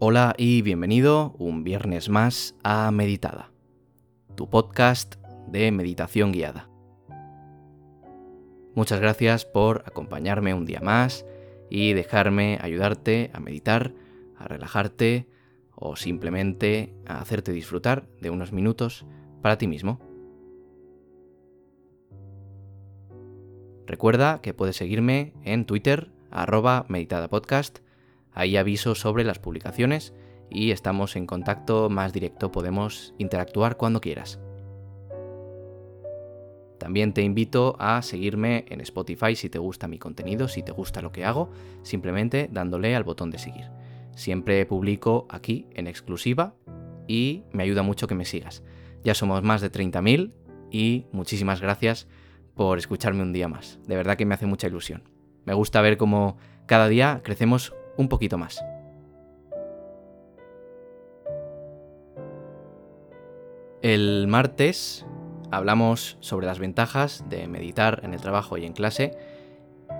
Hola y bienvenido un viernes más a Meditada, tu podcast de meditación guiada. Muchas gracias por acompañarme un día más y dejarme ayudarte a meditar, a relajarte o simplemente a hacerte disfrutar de unos minutos para ti mismo. Recuerda que puedes seguirme en Twitter, arroba meditadapodcast, ahí aviso sobre las publicaciones y estamos en contacto más directo, podemos interactuar cuando quieras. También te invito a seguirme en Spotify si te gusta mi contenido, si te gusta lo que hago, simplemente dándole al botón de seguir. Siempre publico aquí en exclusiva y me ayuda mucho que me sigas. Ya somos más de 30.000 y muchísimas gracias por escucharme un día más. De verdad que me hace mucha ilusión. Me gusta ver cómo cada día crecemos un poquito más. El martes hablamos sobre las ventajas de meditar en el trabajo y en clase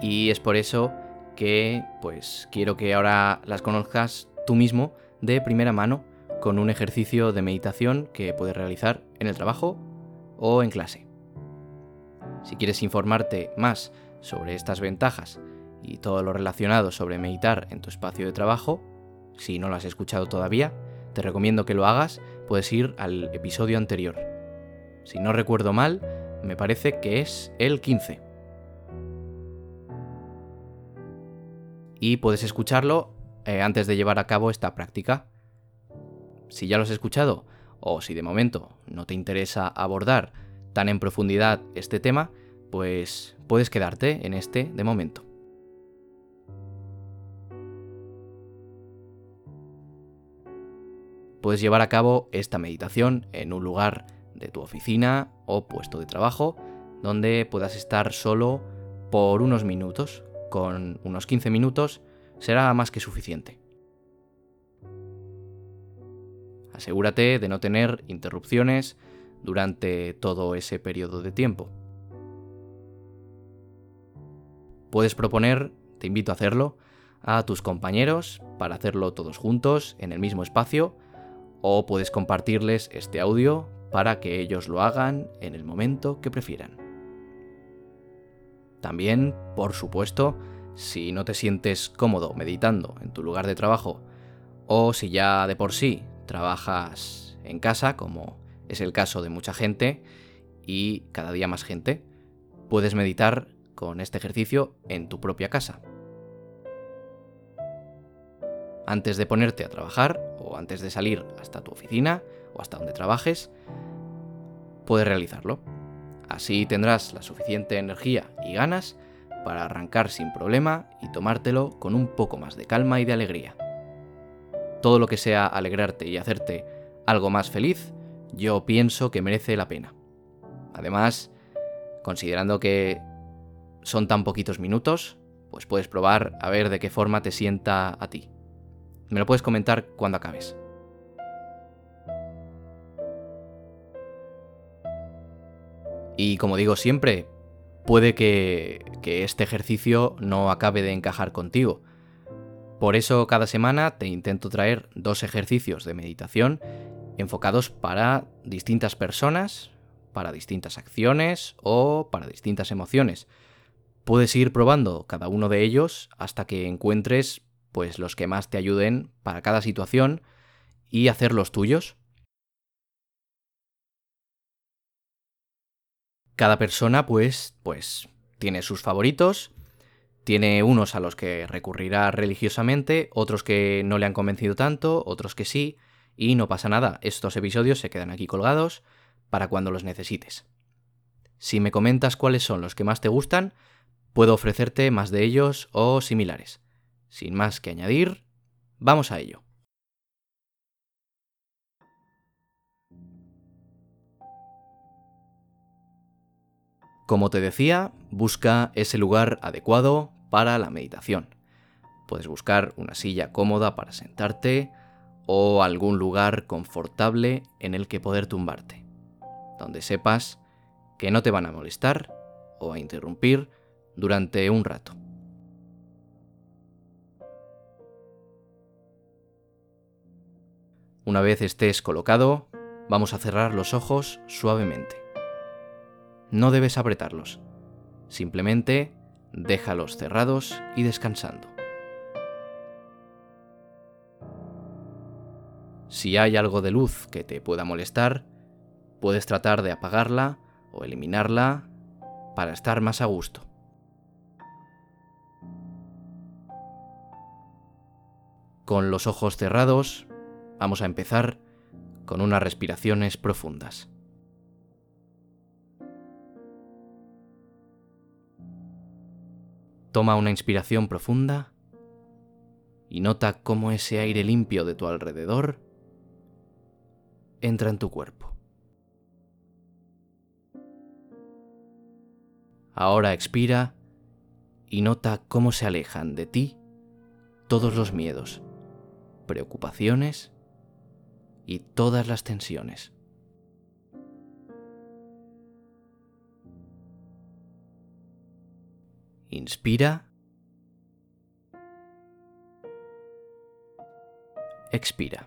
y es por eso que pues quiero que ahora las conozcas tú mismo de primera mano con un ejercicio de meditación que puedes realizar en el trabajo o en clase. Si quieres informarte más sobre estas ventajas y todo lo relacionado sobre meditar en tu espacio de trabajo, si no lo has escuchado todavía, te recomiendo que lo hagas, puedes ir al episodio anterior, si no recuerdo mal, me parece que es el 15. Y puedes escucharlo eh, antes de llevar a cabo esta práctica. Si ya lo has escuchado, o si de momento no te interesa abordar tan en profundidad este tema, pues puedes quedarte en este de momento. Puedes llevar a cabo esta meditación en un lugar de tu oficina o puesto de trabajo, donde puedas estar solo por unos minutos. Con unos 15 minutos será más que suficiente. Asegúrate de no tener interrupciones durante todo ese periodo de tiempo. Puedes proponer, te invito a hacerlo, a tus compañeros para hacerlo todos juntos en el mismo espacio o puedes compartirles este audio para que ellos lo hagan en el momento que prefieran. También, por supuesto, si no te sientes cómodo meditando en tu lugar de trabajo o si ya de por sí trabajas en casa, como es el caso de mucha gente y cada día más gente, puedes meditar con este ejercicio en tu propia casa. Antes de ponerte a trabajar o antes de salir hasta tu oficina o hasta donde trabajes, puedes realizarlo. Así tendrás la suficiente energía y ganas para arrancar sin problema y tomártelo con un poco más de calma y de alegría. Todo lo que sea alegrarte y hacerte algo más feliz, yo pienso que merece la pena. Además, considerando que son tan poquitos minutos, pues puedes probar a ver de qué forma te sienta a ti. Me lo puedes comentar cuando acabes. Y como digo siempre, puede que, este ejercicio no acabe de encajar contigo. Por eso cada semana te intento traer dos ejercicios de meditación enfocados para distintas personas, para distintas acciones o para distintas emociones. Puedes ir probando cada uno de ellos hasta que encuentres pues los que más te ayuden para cada situación y hacer los tuyos. Cada persona, pues, pues, tiene sus favoritos, tiene unos a los que recurrirá religiosamente, otros que no le han convencido tanto, otros que sí, y no pasa nada, estos episodios se quedan aquí colgados para cuando los necesites. Si me comentas cuáles son los que más te gustan, puedo ofrecerte más de ellos o similares. Sin más que añadir, vamos a ello. Como te decía, busca ese lugar adecuado para la meditación. Puedes buscar una silla cómoda para sentarte o algún lugar confortable en el que poder tumbarte, donde sepas que no te van a molestar o a interrumpir durante un rato. Una vez estés colocado, vamos a cerrar los ojos suavemente. No debes apretarlos, simplemente déjalos cerrados y descansando. Si hay algo de luz que te pueda molestar, puedes tratar de apagarla o eliminarla para estar más a gusto. Con los ojos cerrados, vamos a empezar con unas respiraciones profundas. Toma una inspiración profunda y nota cómo ese aire limpio de tu alrededor entra en tu cuerpo. Ahora expira y nota cómo se alejan de ti todos los miedos, preocupaciones y todas las tensiones. Inspira. Expira.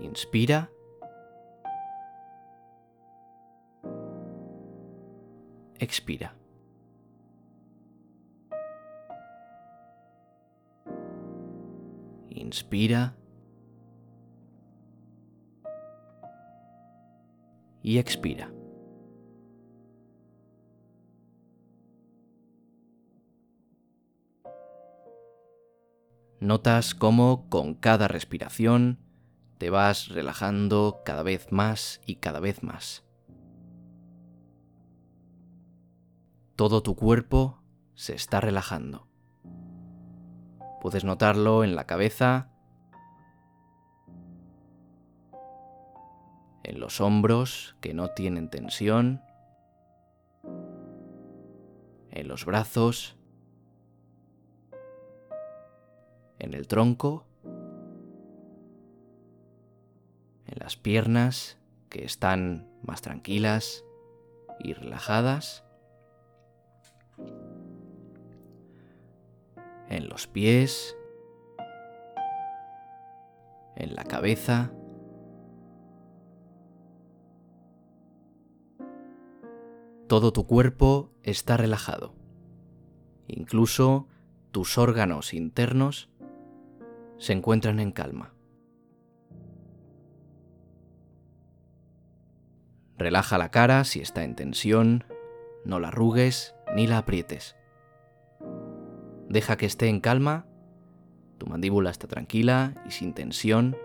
Inspira. Expira. Inspira. Y expira. Notas cómo con cada respiración te vas relajando cada vez más y cada vez más. Todo tu cuerpo se está relajando. Puedes notarlo en la cabeza, en los hombros que no tienen tensión, en los brazos, en el tronco en las piernas que están más tranquilas y relajadas, en los pies, en la cabeza, todo tu cuerpo está relajado, incluso tus órganos internos se encuentran en calma. Relaja la cara si está en tensión, no la arrugues ni la aprietes. Deja que esté en calma, tu mandíbula está tranquila y sin tensión,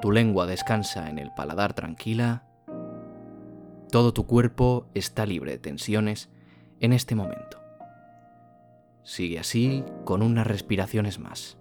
tu lengua descansa en el paladar tranquila, todo tu cuerpo está libre de tensiones en este momento. Sigue así con unas respiraciones más.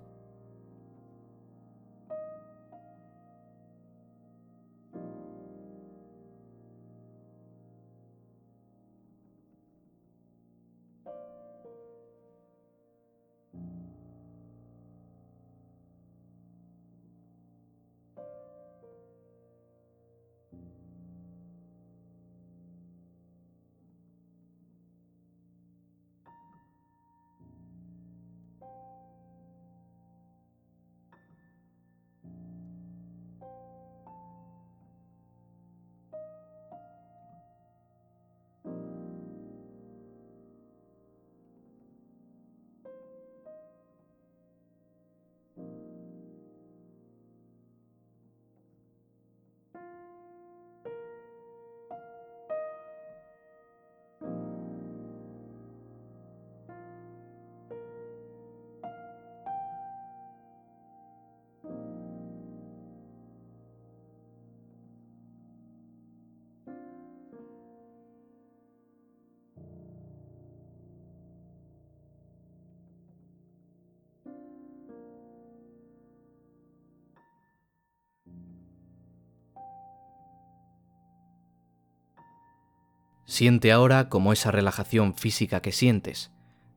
Siente ahora cómo esa relajación física que sientes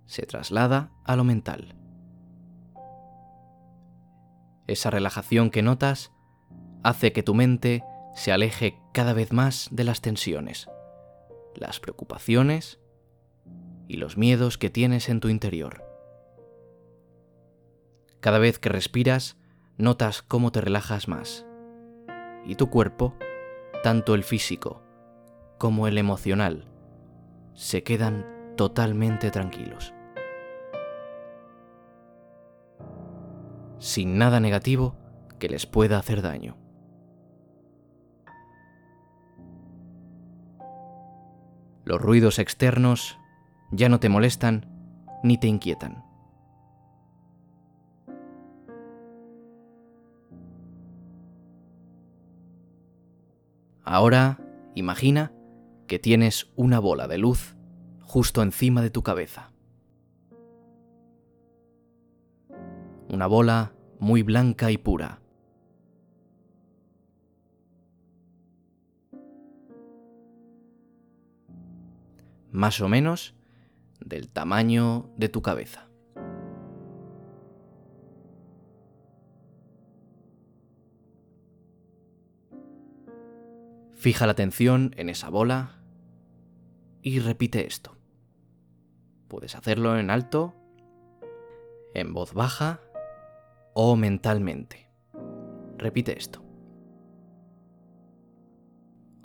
se traslada a lo mental. Esa relajación que notas hace que tu mente se aleje cada vez más de las tensiones, las preocupaciones y los miedos que tienes en tu interior. Cada vez que respiras, notas cómo te relajas más. Y tu cuerpo, tanto el físico como el emocional, se quedan totalmente tranquilos. Sin nada negativo que les pueda hacer daño. Los ruidos externos ya no te molestan ni te inquietan. Ahora imagina que tienes una bola de luz justo encima de tu cabeza. Una bola muy blanca y pura. Más o menos del tamaño de tu cabeza. Fija la atención en esa bola y repite esto. Puedes hacerlo en alto, en voz baja o mentalmente. Repite esto.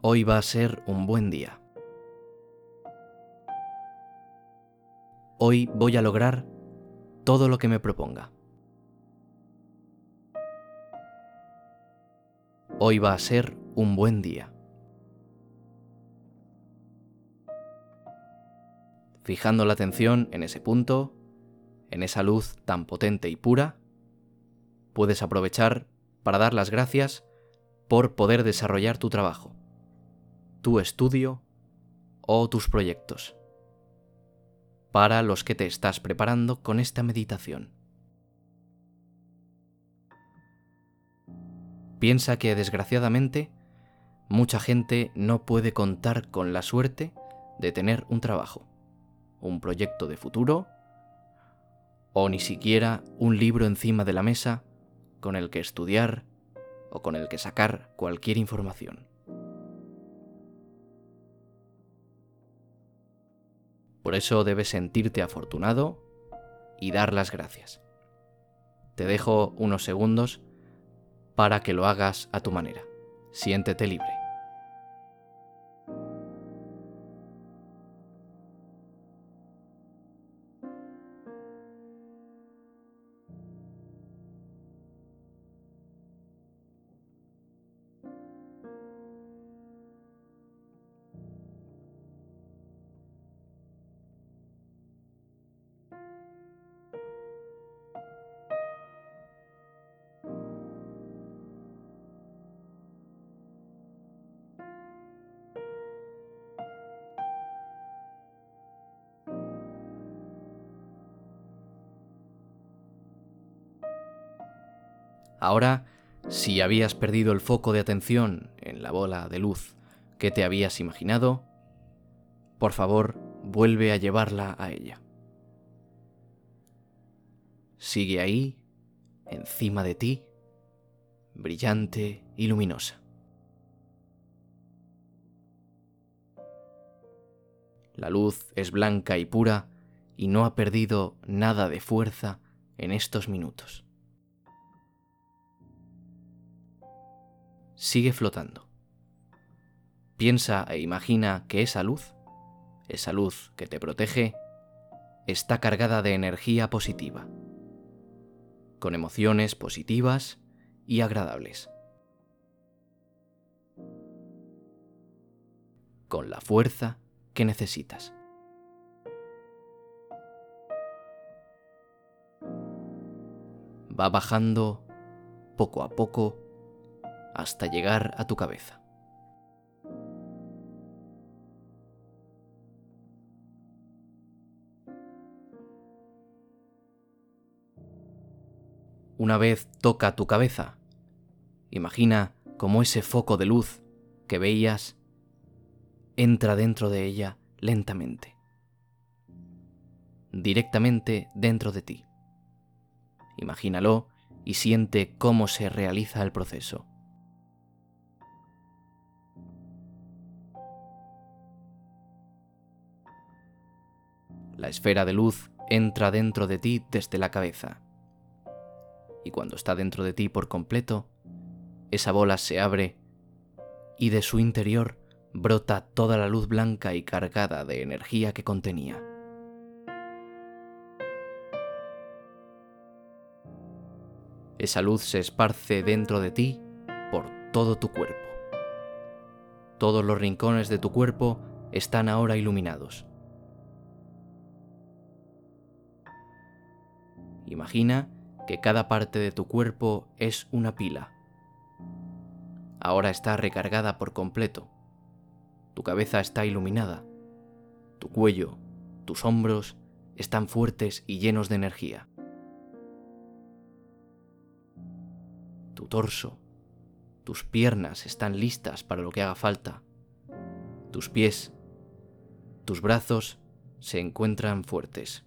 Hoy va a ser un buen día. Hoy voy a lograr todo lo que me proponga. Hoy va a ser un buen día. Fijando la atención en ese punto, en esa luz tan potente y pura, puedes aprovechar para dar las gracias por poder desarrollar tu trabajo, tu estudio o tus proyectos, para los que te estás preparando con esta meditación. Piensa que desgraciadamente mucha gente no puede contar con la suerte de tener un trabajo un proyecto de futuro o ni siquiera un libro encima de la mesa con el que estudiar o con el que sacar cualquier información. Por eso debes sentirte afortunado y dar las gracias. Te dejo unos segundos para que lo hagas a tu manera. Siéntete libre. Ahora, si habías perdido el foco de atención en la bola de luz que te habías imaginado, por favor, vuelve a llevarla a ella. Sigue ahí, encima de ti, brillante y luminosa. La luz es blanca y pura y no ha perdido nada de fuerza en estos minutos. Sigue flotando. Piensa e imagina que esa luz, esa luz que te protege, está cargada de energía positiva, con emociones positivas y agradables, con la fuerza que necesitas. Va bajando poco a poco hasta llegar a tu cabeza. Una vez toca tu cabeza, imagina cómo ese foco de luz que veías entra dentro de ella lentamente, directamente dentro de ti. Imagínalo y siente cómo se realiza el proceso. La esfera de luz entra dentro de ti desde la cabeza. Y cuando está dentro de ti por completo, esa bola se abre y de su interior brota toda la luz blanca y cargada de energía que contenía. Esa luz se esparce dentro de ti por todo tu cuerpo. Todos los rincones de tu cuerpo están ahora iluminados. Imagina que cada parte de tu cuerpo es una pila. Ahora está recargada por completo. Tu cabeza está iluminada. Tu cuello, tus hombros están fuertes y llenos de energía. Tu torso, tus piernas están listas para lo que haga falta. Tus pies, tus brazos se encuentran fuertes.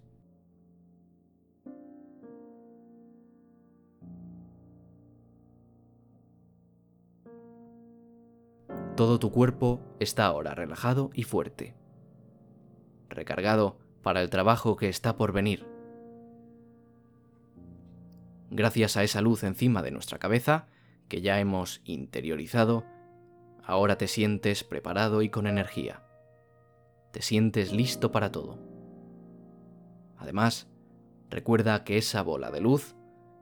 Todo tu cuerpo está ahora relajado y fuerte, recargado para el trabajo que está por venir. Gracias a esa luz encima de nuestra cabeza, que ya hemos interiorizado, ahora te sientes preparado y con energía. Te sientes listo para todo. Además, recuerda que esa bola de luz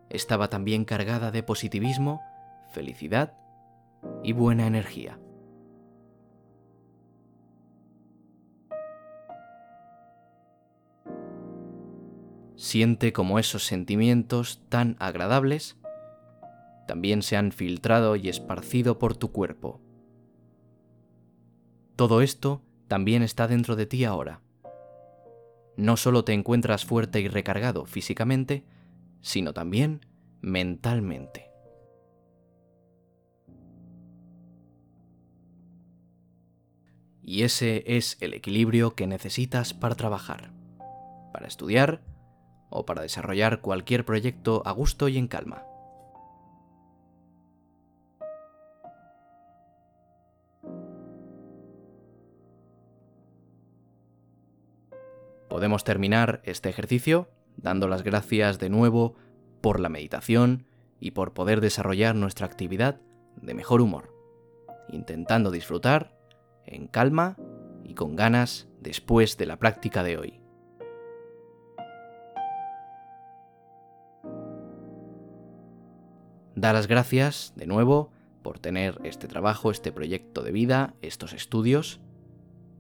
estaba también cargada de positivismo, felicidad y buena energía. Siente como esos sentimientos tan agradables también se han filtrado y esparcido por tu cuerpo. Todo esto también está dentro de ti ahora. No solo te encuentras fuerte y recargado físicamente, sino también mentalmente. Y ese es el equilibrio que necesitas para trabajar, para estudiar o para desarrollar cualquier proyecto a gusto y en calma. Podemos terminar este ejercicio dando las gracias de nuevo por la meditación y por poder desarrollar nuestra actividad de mejor humor, intentando disfrutar en calma y con ganas después de la práctica de hoy. Da las gracias, de nuevo, por tener este trabajo, este proyecto de vida, estos estudios,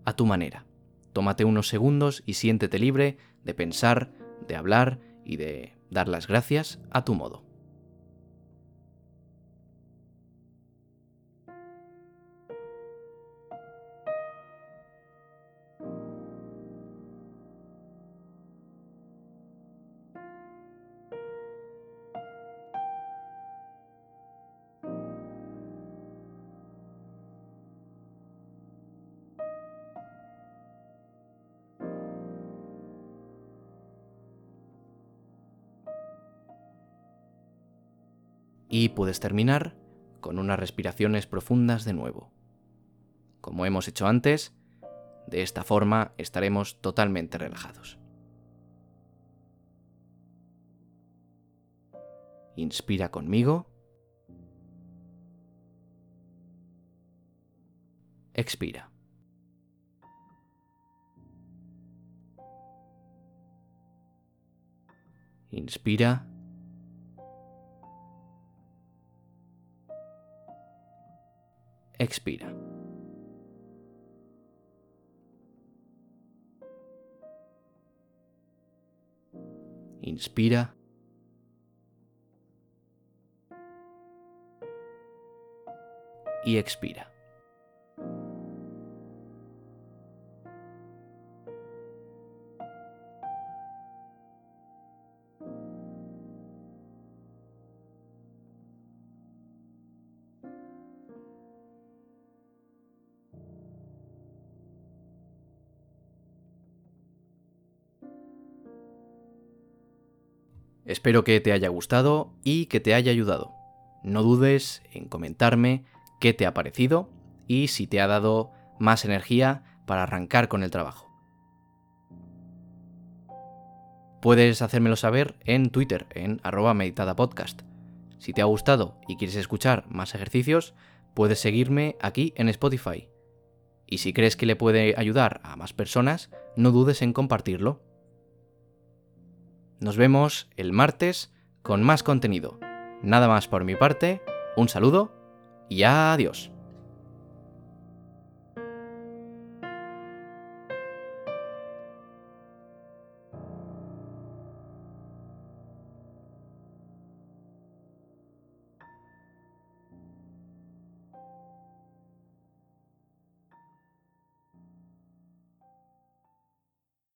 a tu manera. Tómate unos segundos y siéntete libre de pensar, de hablar y de dar las gracias a tu modo. Y puedes terminar con unas respiraciones profundas de nuevo. Como hemos hecho antes, de esta forma estaremos totalmente relajados. Inspira conmigo. Expira. Inspira. Expira. Inspira. Y expira. Espero que te haya gustado y que te haya ayudado. No dudes en comentarme qué te ha parecido y si te ha dado más energía para arrancar con el trabajo. puedes hacérmelo saber en Twitter, en arroba meditadapodcast. Si te ha gustado y quieres escuchar más ejercicios, puedes seguirme aquí en Spotify. Y si crees que le puede ayudar a más personas, no dudes en compartirlo. Nos vemos el martes con más contenido. Nada más por mi parte, un saludo y adiós.